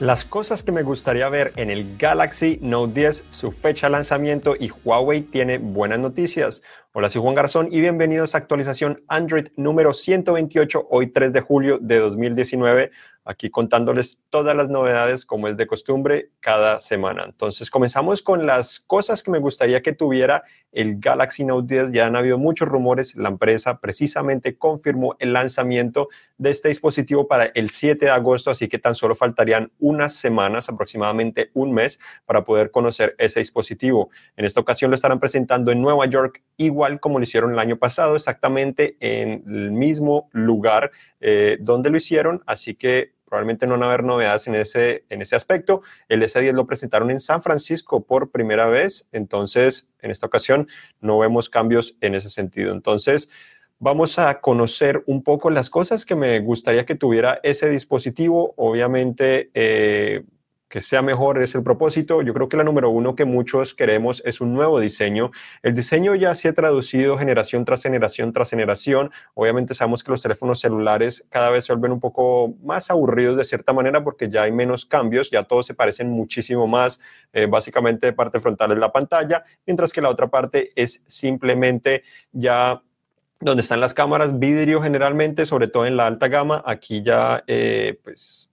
Las cosas que me gustaría ver en el Galaxy Note 10, su fecha de lanzamiento y Huawei tiene buenas noticias. Hola, soy Juan Garzón y bienvenidos a actualización Android número 128, hoy 3 de julio de 2019 aquí contándoles todas las novedades como es de costumbre cada semana. Entonces comenzamos con las cosas que me gustaría que tuviera el Galaxy Note 10. Ya han habido muchos rumores, la empresa precisamente confirmó el lanzamiento de este dispositivo para el 7 de agosto, así que tan solo faltarían unas semanas, aproximadamente un mes, para poder conocer ese dispositivo. En esta ocasión lo estarán presentando en Nueva York, igual como lo hicieron el año pasado, exactamente en el mismo lugar eh, donde lo hicieron, así que probablemente no van a haber novedades en ese, en ese aspecto. El S10 lo presentaron en San Francisco por primera vez, entonces en esta ocasión no vemos cambios en ese sentido. Entonces, vamos a conocer un poco las cosas que me gustaría que tuviera ese dispositivo. Obviamente, eh, que sea mejor es el propósito. Yo creo que la número uno que muchos queremos es un nuevo diseño. El diseño ya se ha traducido generación tras generación tras generación. Obviamente sabemos que los teléfonos celulares cada vez se vuelven un poco más aburridos de cierta manera porque ya hay menos cambios, ya todos se parecen muchísimo más. Eh, básicamente parte frontal es la pantalla, mientras que la otra parte es simplemente ya donde están las cámaras, vidrio generalmente, sobre todo en la alta gama. Aquí ya, eh, pues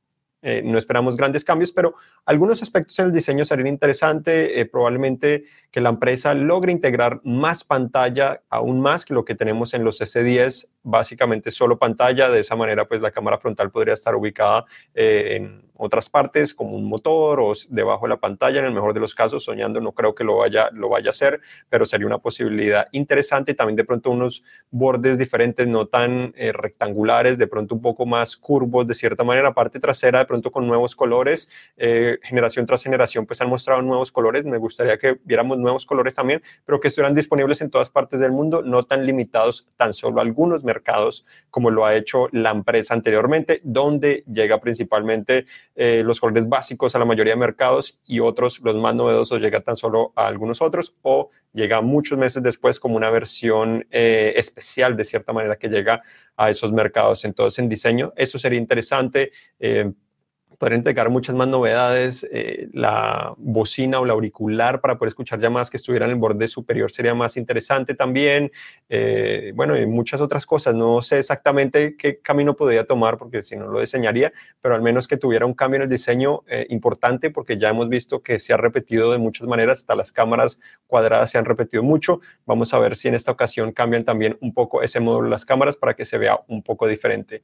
eh, no esperamos grandes cambios, pero algunos aspectos en el diseño serían interesantes. Eh, probablemente que la empresa logre integrar más pantalla, aún más que lo que tenemos en los S10, básicamente solo pantalla. De esa manera, pues la cámara frontal podría estar ubicada eh, en otras partes, como un motor o debajo de la pantalla, en el mejor de los casos, soñando, no creo que lo vaya, lo vaya a hacer, pero sería una posibilidad interesante. También de pronto unos bordes diferentes, no tan rectangulares, de pronto un poco más curvos de cierta manera, parte trasera de pronto con nuevos colores, eh, generación tras generación pues han mostrado nuevos colores, me gustaría que viéramos nuevos colores también, pero que estuvieran disponibles en todas partes del mundo, no tan limitados tan solo algunos mercados como lo ha hecho la empresa anteriormente, donde llega principalmente eh, los colores básicos a la mayoría de mercados y otros, los más novedosos, llega tan solo a algunos otros o llega muchos meses después como una versión eh, especial de cierta manera que llega a esos mercados. Entonces, en diseño, eso sería interesante poder entregar muchas más novedades, eh, la bocina o la auricular para poder escuchar llamadas que estuvieran en el borde superior sería más interesante también, eh, bueno, y muchas otras cosas. No sé exactamente qué camino podría tomar porque si no lo diseñaría, pero al menos que tuviera un cambio en el diseño eh, importante porque ya hemos visto que se ha repetido de muchas maneras, hasta las cámaras cuadradas se han repetido mucho. Vamos a ver si en esta ocasión cambian también un poco ese módulo de las cámaras para que se vea un poco diferente.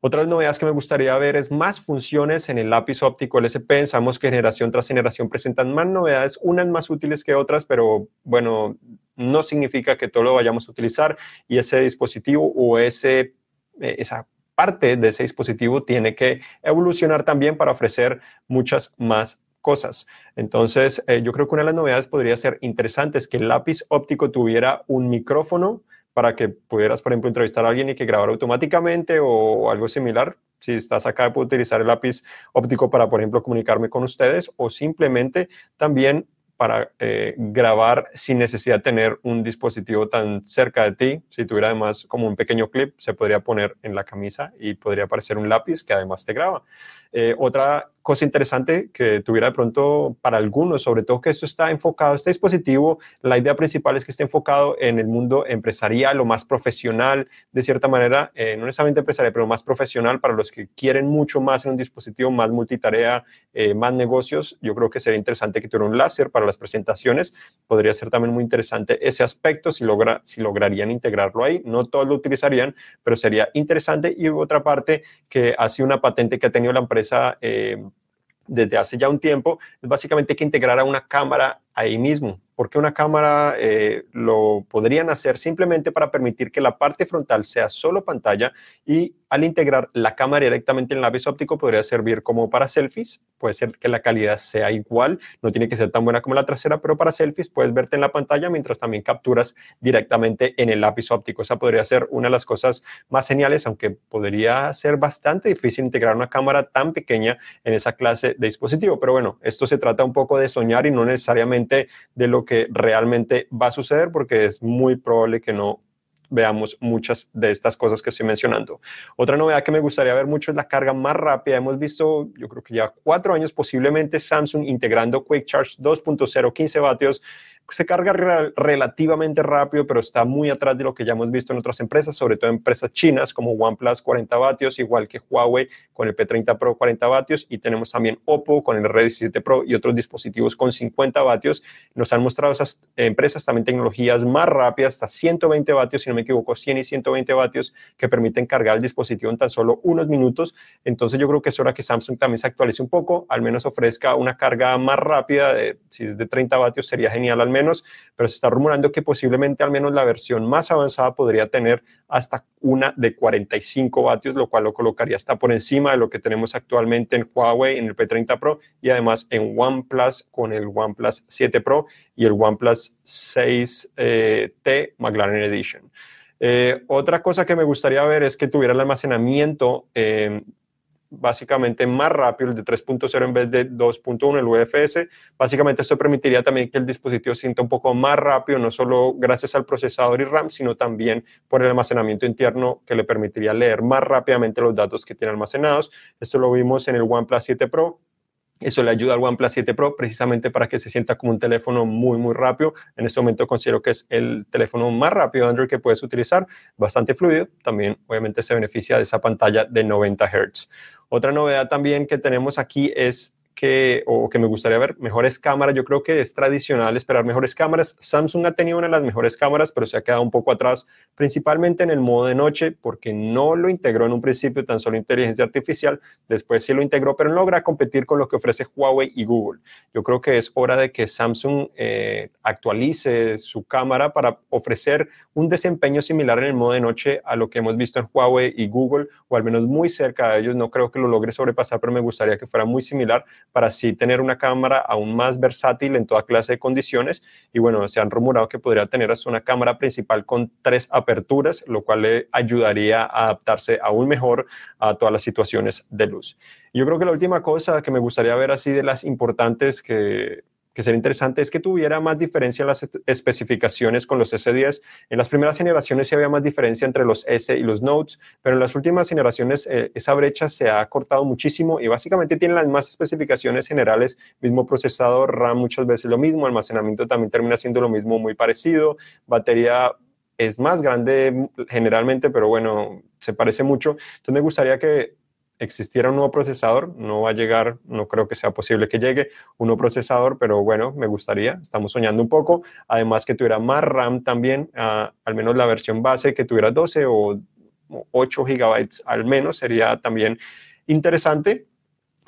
Otras novedades que me gustaría ver es más funciones en el lápiz óptico LSP. Pensamos que generación tras generación presentan más novedades, unas más útiles que otras, pero bueno, no significa que todo lo vayamos a utilizar y ese dispositivo o ese, eh, esa parte de ese dispositivo tiene que evolucionar también para ofrecer muchas más cosas. Entonces, eh, yo creo que una de las novedades podría ser interesante es que el lápiz óptico tuviera un micrófono para que pudieras, por ejemplo, entrevistar a alguien y que grabara automáticamente o algo similar. Si estás acá, puedo utilizar el lápiz óptico para, por ejemplo, comunicarme con ustedes o simplemente también para eh, grabar sin necesidad de tener un dispositivo tan cerca de ti. Si tuviera además como un pequeño clip, se podría poner en la camisa y podría aparecer un lápiz que además te graba. Eh, otra cosa interesante que tuviera de pronto para algunos, sobre todo que esto está enfocado, este dispositivo, la idea principal es que esté enfocado en el mundo empresarial o más profesional, de cierta manera, eh, no necesariamente empresarial, pero más profesional para los que quieren mucho más en un dispositivo, más multitarea, eh, más negocios. Yo creo que sería interesante que tuviera un láser para las presentaciones. Podría ser también muy interesante ese aspecto si, logra, si lograrían integrarlo ahí. No todos lo utilizarían, pero sería interesante. Y otra parte que ha sido una patente que ha tenido la empresa. Eh, desde hace ya un tiempo, es básicamente que integrara una cámara ahí mismo. Porque una cámara eh, lo podrían hacer simplemente para permitir que la parte frontal sea solo pantalla y al integrar la cámara directamente en el lápiz óptico podría servir como para selfies, puede ser que la calidad sea igual, no tiene que ser tan buena como la trasera, pero para selfies puedes verte en la pantalla mientras también capturas directamente en el lápiz óptico. Esa podría ser una de las cosas más geniales, aunque podría ser bastante difícil integrar una cámara tan pequeña en esa clase de dispositivo. Pero bueno, esto se trata un poco de soñar y no necesariamente de lo que realmente va a suceder porque es muy probable que no veamos muchas de estas cosas que estoy mencionando. Otra novedad que me gustaría ver mucho es la carga más rápida. Hemos visto, yo creo que ya cuatro años posiblemente Samsung integrando Quick Charge 2.0 15 vatios se carga relativamente rápido, pero está muy atrás de lo que ya hemos visto en otras empresas, sobre todo empresas chinas como OnePlus 40 vatios, igual que Huawei con el P30 Pro 40 vatios y tenemos también Oppo con el R17 Pro y otros dispositivos con 50 vatios. Nos han mostrado esas empresas también tecnologías más rápidas, hasta 120 vatios, si no me equivoco, 100 y 120 vatios que permiten cargar el dispositivo en tan solo unos minutos. Entonces yo creo que es hora que Samsung también se actualice un poco, al menos ofrezca una carga más rápida, de, si es de 30 vatios sería genial al menos pero se está rumorando que posiblemente al menos la versión más avanzada podría tener hasta una de 45 vatios, lo cual lo colocaría hasta por encima de lo que tenemos actualmente en Huawei, en el P30 Pro y además en OnePlus con el OnePlus 7 Pro y el OnePlus 6T eh, McLaren Edition. Eh, otra cosa que me gustaría ver es que tuviera el almacenamiento eh, básicamente más rápido, el de 3.0 en vez de 2.1, el UFS. Básicamente esto permitiría también que el dispositivo sienta un poco más rápido, no solo gracias al procesador y RAM, sino también por el almacenamiento interno que le permitiría leer más rápidamente los datos que tiene almacenados. Esto lo vimos en el OnePlus 7 Pro, eso le ayuda al OnePlus 7 Pro precisamente para que se sienta como un teléfono muy, muy rápido. En este momento considero que es el teléfono más rápido de Android que puedes utilizar, bastante fluido. También, obviamente, se beneficia de esa pantalla de 90 Hz. Otra novedad también que tenemos aquí es que, o que me gustaría ver mejores cámaras. Yo creo que es tradicional esperar mejores cámaras. Samsung ha tenido una de las mejores cámaras, pero se ha quedado un poco atrás, principalmente en el modo de noche, porque no lo integró en un principio tan solo inteligencia artificial. Después sí lo integró, pero no logra competir con lo que ofrece Huawei y Google. Yo creo que es hora de que Samsung eh, actualice su cámara para ofrecer un desempeño similar en el modo de noche a lo que hemos visto en Huawei y Google, o al menos muy cerca de ellos. No creo que lo logre sobrepasar, pero me gustaría que fuera muy similar para así tener una cámara aún más versátil en toda clase de condiciones. Y bueno, se han rumorado que podría tener hasta una cámara principal con tres aperturas, lo cual le ayudaría a adaptarse aún mejor a todas las situaciones de luz. Yo creo que la última cosa que me gustaría ver así de las importantes que que sería interesante es que tuviera más diferencia en las especificaciones con los S10. En las primeras generaciones sí había más diferencia entre los S y los Notes, pero en las últimas generaciones eh, esa brecha se ha cortado muchísimo y básicamente tienen las más especificaciones generales, mismo procesador, RAM muchas veces lo mismo, almacenamiento también termina siendo lo mismo, muy parecido, batería es más grande generalmente, pero bueno, se parece mucho. Entonces me gustaría que existiera un nuevo procesador, no va a llegar, no creo que sea posible que llegue un nuevo procesador, pero bueno, me gustaría, estamos soñando un poco, además que tuviera más RAM también, ah, al menos la versión base que tuviera 12 o 8 gigabytes al menos, sería también interesante.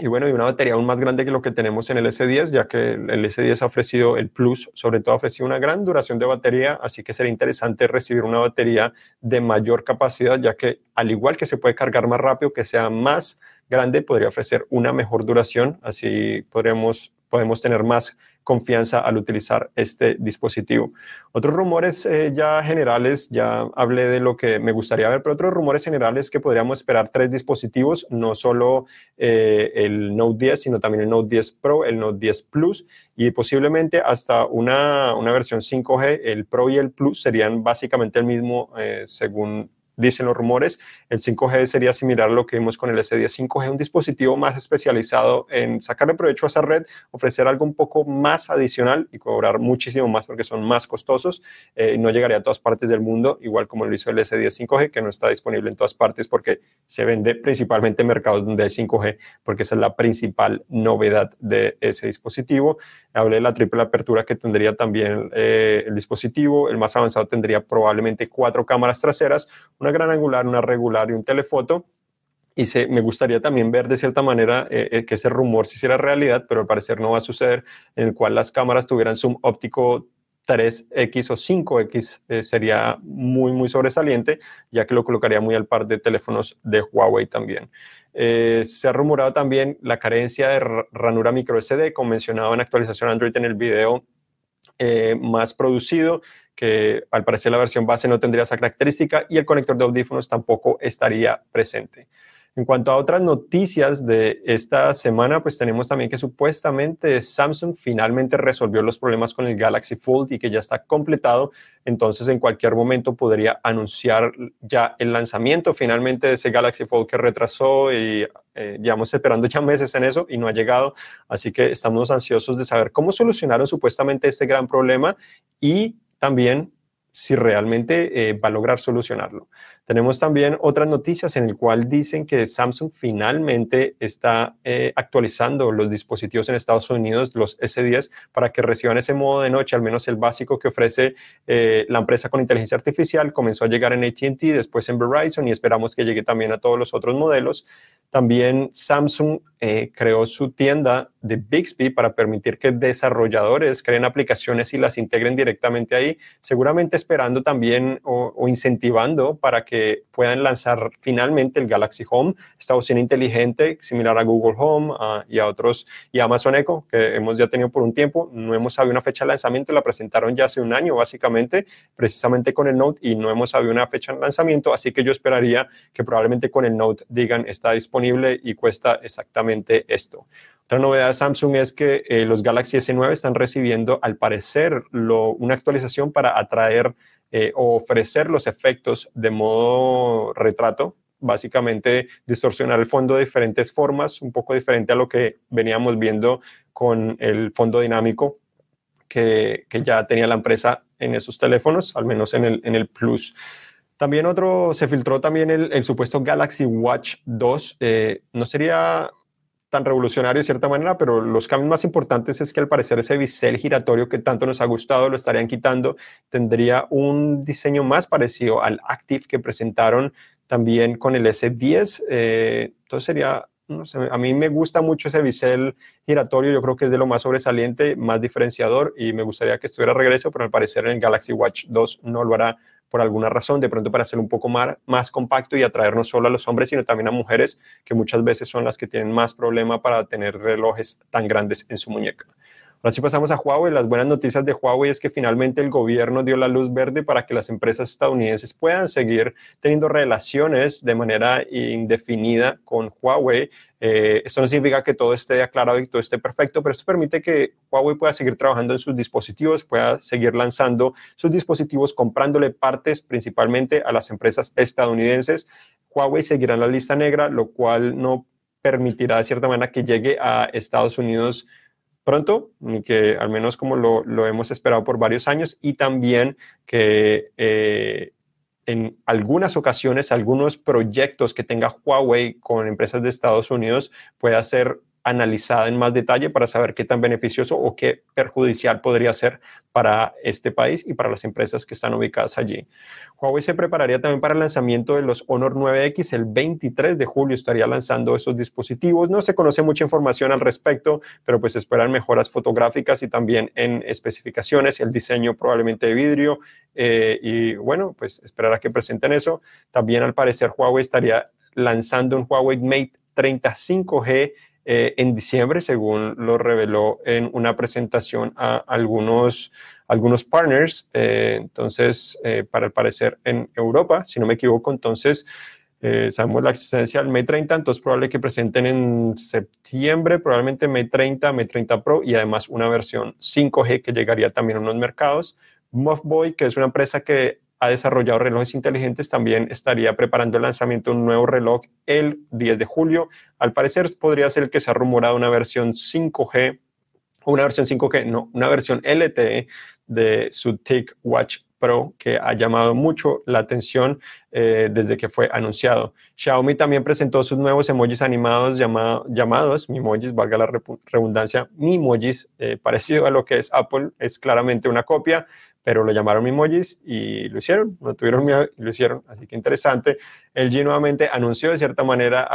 Y bueno, y una batería aún más grande que lo que tenemos en el S10, ya que el S10 ha ofrecido el Plus, sobre todo ha ofrecido una gran duración de batería, así que sería interesante recibir una batería de mayor capacidad, ya que al igual que se puede cargar más rápido, que sea más grande, podría ofrecer una mejor duración, así podremos, podemos tener más confianza al utilizar este dispositivo. Otros rumores eh, ya generales, ya hablé de lo que me gustaría ver, pero otros rumores generales que podríamos esperar tres dispositivos, no solo eh, el Note 10, sino también el Note 10 Pro, el Note 10 Plus y posiblemente hasta una, una versión 5G, el Pro y el Plus serían básicamente el mismo eh, según dicen los rumores. El 5G sería similar a lo que vimos con el S10 5G, un dispositivo más especializado en sacarle provecho a esa red, ofrecer algo un poco más adicional y cobrar muchísimo más porque son más costosos eh, no llegaría a todas partes del mundo, igual como lo hizo el S10 5G, que no está disponible en todas partes porque se vende principalmente en mercados donde hay 5G, porque esa es la principal novedad de ese dispositivo. Hablé de la triple apertura que tendría también eh, el dispositivo, el más avanzado tendría probablemente cuatro cámaras traseras, una gran angular, una regular y un telefoto. Y se, me gustaría también ver de cierta manera eh, eh, que ese rumor se hiciera realidad, pero al parecer no va a suceder, en el cual las cámaras tuvieran zoom óptico 3X o 5X eh, sería muy, muy sobresaliente, ya que lo colocaría muy al par de teléfonos de Huawei también. se ha rumorado también la carencia de ranura micro SD, como mencionaba en actualización Android en el video más producido, que al parecer la versión base no tendría esa característica y el conector de audífonos tampoco estaría presente. En cuanto a otras noticias de esta semana, pues tenemos también que supuestamente Samsung finalmente resolvió los problemas con el Galaxy Fold y que ya está completado. Entonces, en cualquier momento podría anunciar ya el lanzamiento finalmente de ese Galaxy Fold que retrasó y eh, esperando ya meses en eso y no ha llegado. Así que estamos ansiosos de saber cómo solucionaron supuestamente este gran problema y también si realmente eh, va a lograr solucionarlo. Tenemos también otras noticias en el cual dicen que Samsung finalmente está eh, actualizando los dispositivos en Estados Unidos, los S10, para que reciban ese modo de noche, al menos el básico que ofrece eh, la empresa con inteligencia artificial. Comenzó a llegar en ATT, después en Verizon y esperamos que llegue también a todos los otros modelos. También Samsung creó su tienda de Bixby para permitir que desarrolladores creen aplicaciones y las integren directamente ahí, seguramente esperando también o, incentivando para que puedan lanzar finalmente el Galaxy Home, esta opción inteligente similar a Google Home y a otros, y Amazon Echo, que hemos ya tenido por un tiempo. No hemos sabido una fecha de lanzamiento, la presentaron ya hace un año básicamente, precisamente con el Note, y no hemos sabido una fecha de lanzamiento, así que yo esperaría que probablemente con el Note digan está disponible y cuesta exactamente esto. Otra novedad de Samsung es que eh, los Galaxy S9 están recibiendo, al parecer, una actualización para atraer eh, ofrecer los efectos de modo retrato, básicamente distorsionar el fondo de diferentes formas, un poco diferente a lo que veníamos viendo con el fondo dinámico que, ya tenía la empresa en esos teléfonos, al menos en el, en el Plus. También otro, se filtró también el, supuesto Galaxy Watch 2. Eh, no sería tan revolucionario de cierta manera, pero los cambios más importantes es que al parecer ese bisel giratorio que tanto nos ha gustado lo estarían quitando, tendría un diseño más parecido al Active que presentaron también con el S10, eh, entonces sería, no sé, a mí me gusta mucho ese bisel giratorio, yo creo que es de lo más sobresaliente, más diferenciador y me gustaría que estuviera regreso, pero al parecer en el Galaxy Watch 2 no lo hará por alguna razón, de pronto para hacerlo un poco más, más compacto y atraer no solo a los hombres, sino también a mujeres, que muchas veces son las que tienen más problema para tener relojes tan grandes en su muñeca. Ahora sí pasamos a Huawei. Las buenas noticias de Huawei es que finalmente el gobierno dio la luz verde para que las empresas estadounidenses puedan seguir teniendo relaciones de manera indefinida con Huawei. Eh, esto no significa que todo esté aclarado y todo esté perfecto, pero esto permite que Huawei pueda seguir trabajando en sus dispositivos, pueda seguir lanzando sus dispositivos, comprándole partes principalmente a las empresas estadounidenses. Huawei seguirá en la lista negra, lo cual no permitirá de cierta manera que llegue a Estados Unidos pronto, ni que al menos como lo, hemos esperado por varios años, y también que eh, en algunas ocasiones algunos proyectos que tenga Huawei con empresas de Estados Unidos pueda ser analizada en más detalle para saber qué tan beneficioso o qué perjudicial podría ser para este país y para las empresas que están ubicadas allí. Huawei se prepararía también para el lanzamiento de los Honor 9X. El 23 de julio estaría lanzando esos dispositivos. No se conoce mucha información al respecto, pero pues esperan mejoras fotográficas y también en especificaciones, el diseño probablemente de vidrio. Eh, y bueno, pues esperar a que presenten eso. También al parecer Huawei estaría lanzando un Huawei Mate 35G eh, en diciembre, según lo reveló en una presentación a algunos, algunos partners. Eh, entonces, eh, para el parecer en Europa, si no me equivoco, entonces sabemos la existencia del Mate 30, entonces probable que presenten en septiembre, probablemente Mate 30, Mate 30 Pro y además una versión 5G que llegaría también a unos mercados. Muffboy, que es una empresa que ha desarrollado relojes inteligentes, también estaría preparando el lanzamiento de un nuevo reloj el 10 de julio. Al parecer podría ser que se ha rumorado una versión 5G, o una versión 5G, no, una versión LTE de su TicWatch Pro que ha llamado mucho la atención eh, desde que fue anunciado. Xiaomi también presentó sus nuevos emojis animados llamados Mimojis, valga la redundancia, Mimojis, eh, parecido a lo que es Apple, es claramente una copia pero lo llamaron Mimojis y lo hicieron, no tuvieron miedo y lo hicieron, así que interesante. LG nuevamente anunció de cierta manera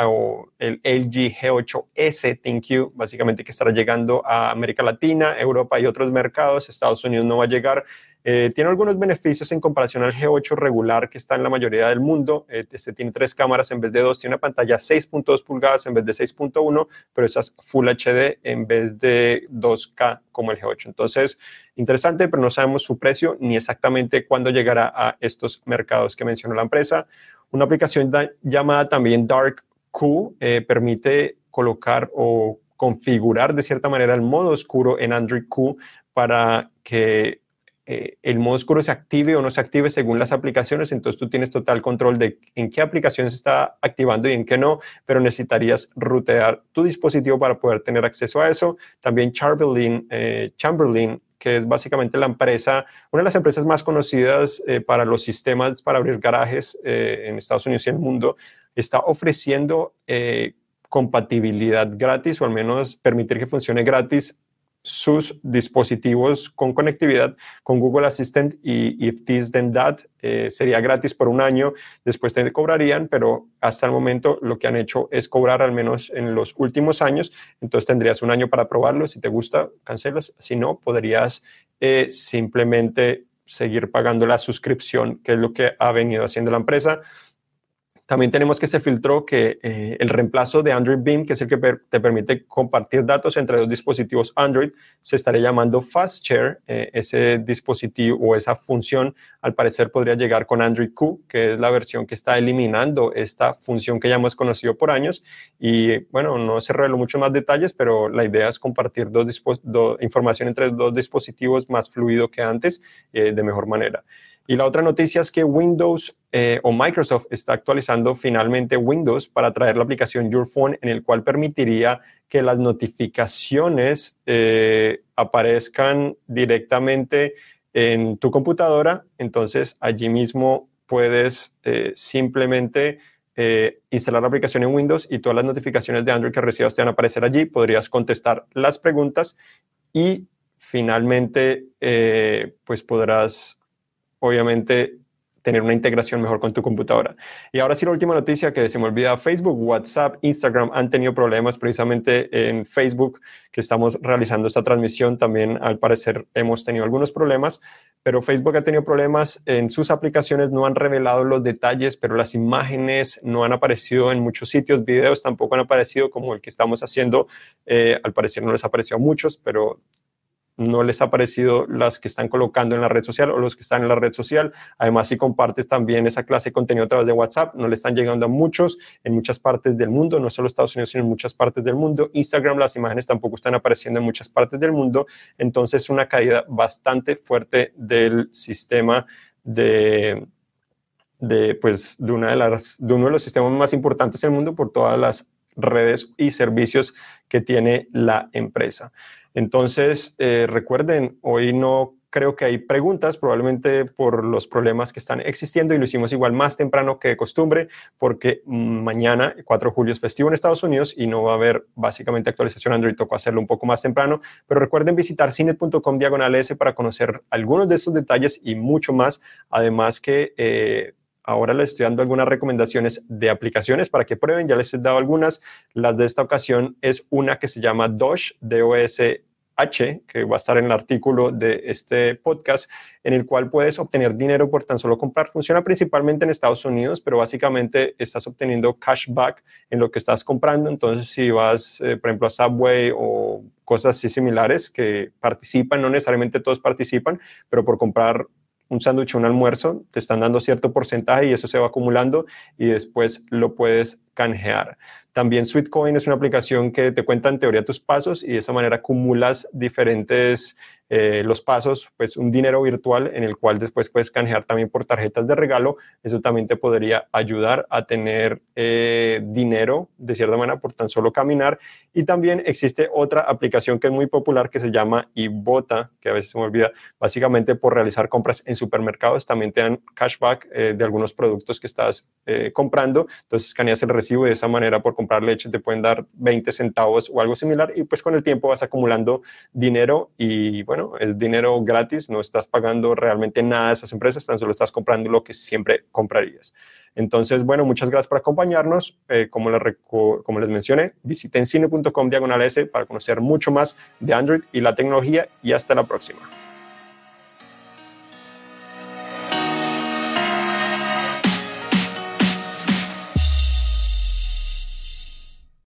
el LG G8S ThinQ, básicamente que estará llegando a América Latina, Europa y otros mercados, Estados Unidos no va a llegar, eh, tiene algunos beneficios en comparación al G8 regular que está en la mayoría del mundo. Eh, este tiene tres cámaras en vez de dos, tiene una pantalla 6.2 pulgadas en vez de 6.1, pero esa es Full HD en vez de 2K como el G8. Entonces, interesante, pero no sabemos su precio ni exactamente cuándo llegará a estos mercados que mencionó la empresa. Una aplicación llamada también Dark Q eh, permite colocar o configurar de cierta manera el modo oscuro en Android Q para que eh, el modo oscuro se active o no se active según las aplicaciones, entonces tú tienes total control de en qué aplicación se está activando y en qué no, pero necesitarías rutear tu dispositivo para poder tener acceso a eso. También Chamberlain, eh, Chamberlain que es básicamente la empresa, una de las empresas más conocidas eh, para los sistemas para abrir garajes en Estados Unidos y el mundo, está ofreciendo compatibilidad gratis o al menos permitir que funcione gratis sus dispositivos con conectividad con Google Assistant y If This Then That eh, sería gratis por un año, después te cobrarían, pero hasta el momento lo que han hecho es cobrar al menos en los últimos años, entonces tendrías un año para probarlo, si te gusta, cancelas, si no, podrías eh, simplemente seguir pagando la suscripción, que es lo que ha venido haciendo la empresa. También tenemos que se filtró que eh, el reemplazo de Android Beam, que es el que te permite compartir datos entre dos dispositivos Android, se estaría llamando Fast Share. Eh, ese dispositivo o esa función, al parecer, podría llegar con Android Q, que es la versión que está eliminando esta función que ya hemos conocido por años. Y bueno, no se reveló muchos más detalles, pero la idea es compartir dos, información entre dos dispositivos más fluido que antes, eh, de mejor manera. Y la otra noticia es que Windows eh, o Microsoft está actualizando finalmente Windows para traer la aplicación Your Phone, en el cual permitiría que las notificaciones eh, aparezcan directamente en tu computadora. Entonces, allí mismo puedes eh, simplemente instalar la aplicación en Windows y todas las notificaciones de Android que recibas te van a aparecer allí. Podrías contestar las preguntas y finalmente, pues podrás obviamente tener una integración mejor con tu computadora. Y ahora sí, la última noticia que se me olvida, Facebook, WhatsApp, Instagram han tenido problemas precisamente en Facebook, que estamos realizando esta transmisión. También al parecer hemos tenido algunos problemas, pero Facebook ha tenido problemas en sus aplicaciones, no han revelado los detalles, pero las imágenes no han aparecido en muchos sitios, videos tampoco han aparecido como el que estamos haciendo. Eh, al parecer no les ha aparecido a muchos, pero no les ha parecido las que están colocando en la red social o los que están en la red social. Además, si compartes también esa clase de contenido a través de WhatsApp, no le están llegando a muchos en muchas partes del mundo, no solo Estados Unidos, sino en muchas partes del mundo. Instagram, las imágenes tampoco están apareciendo en muchas partes del mundo. Entonces, una caída bastante fuerte del sistema de, de, pues, de, una de, las, de uno de los sistemas más importantes del mundo por todas las redes y servicios que tiene la empresa. Entonces, eh, recuerden, hoy no creo que hay preguntas, probablemente por los problemas que están existiendo y lo hicimos igual más temprano que de costumbre, porque mañana, 4 de julio, es festivo en Estados Unidos y no va a haber básicamente actualización Android, tocó hacerlo un poco más temprano, pero recuerden visitar cinet.com diagonal S para conocer algunos de estos detalles y mucho más, además que... Eh, ahora les estoy dando algunas recomendaciones de aplicaciones para que prueben, ya les he dado algunas. Las de esta ocasión es una que se llama Dosh, D-O-S H, que va a estar en el artículo de este podcast, en el cual puedes obtener dinero por tan solo comprar. Funciona principalmente en Estados Unidos, pero básicamente estás obteniendo cashback en lo que estás comprando. Entonces, si vas, eh, por ejemplo, a Subway o cosas así similares que participan, no necesariamente todos participan, pero por comprar un sándwich un almuerzo, te están dando cierto porcentaje y eso se va acumulando y después lo puedes canjear. También Sweetcoin es una aplicación que te cuenta en teoría tus pasos y de esa manera acumulas diferentes eh, los pasos, pues un dinero virtual en el cual después puedes canjear también por tarjetas de regalo. Eso también te podría ayudar a tener eh, dinero de cierta manera por tan solo caminar. Y también existe otra aplicación que es muy popular que se llama Ibota, que a veces se me olvida, básicamente por realizar compras en supermercados también te dan cashback eh, de algunos productos que estás comprando. Entonces escaneas el de esa manera por comprar leche te pueden dar 20 centavos o algo similar y pues con el tiempo vas acumulando dinero y bueno, es dinero gratis, no estás pagando realmente nada a esas empresas, tan solo estás comprando lo que siempre comprarías. Entonces, bueno, muchas gracias por acompañarnos. Eh, como, les como les mencioné, visiten cine.com diagonal S para conocer mucho más de Android y la tecnología y hasta la próxima.